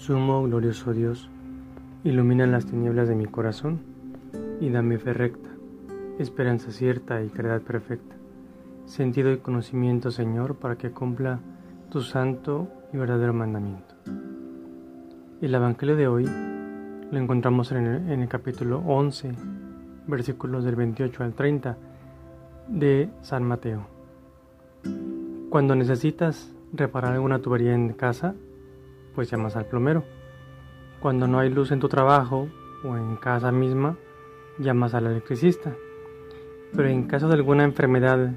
Sumo glorioso Dios, ilumina las tinieblas de mi corazón y dame fe recta, esperanza cierta y caridad perfecta, sentido y conocimiento, Señor, para que cumpla tu santo y verdadero mandamiento. El Evangelio de hoy lo encontramos en el, en el capítulo 11, versículos del 28 al 30 de San Mateo. Cuando necesitas reparar alguna tubería en casa, pues llamas al plomero. Cuando no hay luz en tu trabajo o en casa misma, llamas al electricista. Pero en caso de alguna enfermedad,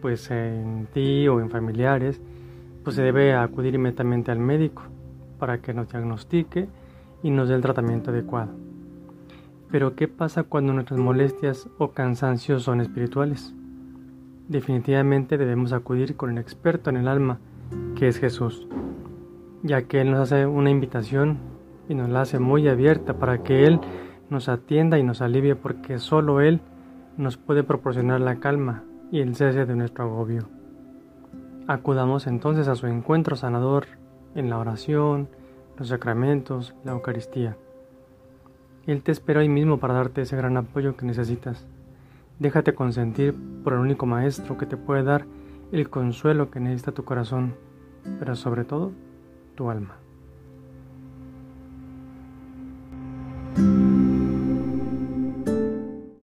pues en ti o en familiares, pues se debe acudir inmediatamente al médico para que nos diagnostique y nos dé el tratamiento adecuado. Pero ¿qué pasa cuando nuestras molestias o cansancios son espirituales? Definitivamente debemos acudir con el experto en el alma, que es Jesús ya que Él nos hace una invitación y nos la hace muy abierta para que Él nos atienda y nos alivie porque solo Él nos puede proporcionar la calma y el cese de nuestro agobio. Acudamos entonces a su encuentro sanador en la oración, los sacramentos, la Eucaristía. Él te espera hoy mismo para darte ese gran apoyo que necesitas. Déjate consentir por el único Maestro que te puede dar el consuelo que necesita tu corazón, pero sobre todo tu alma.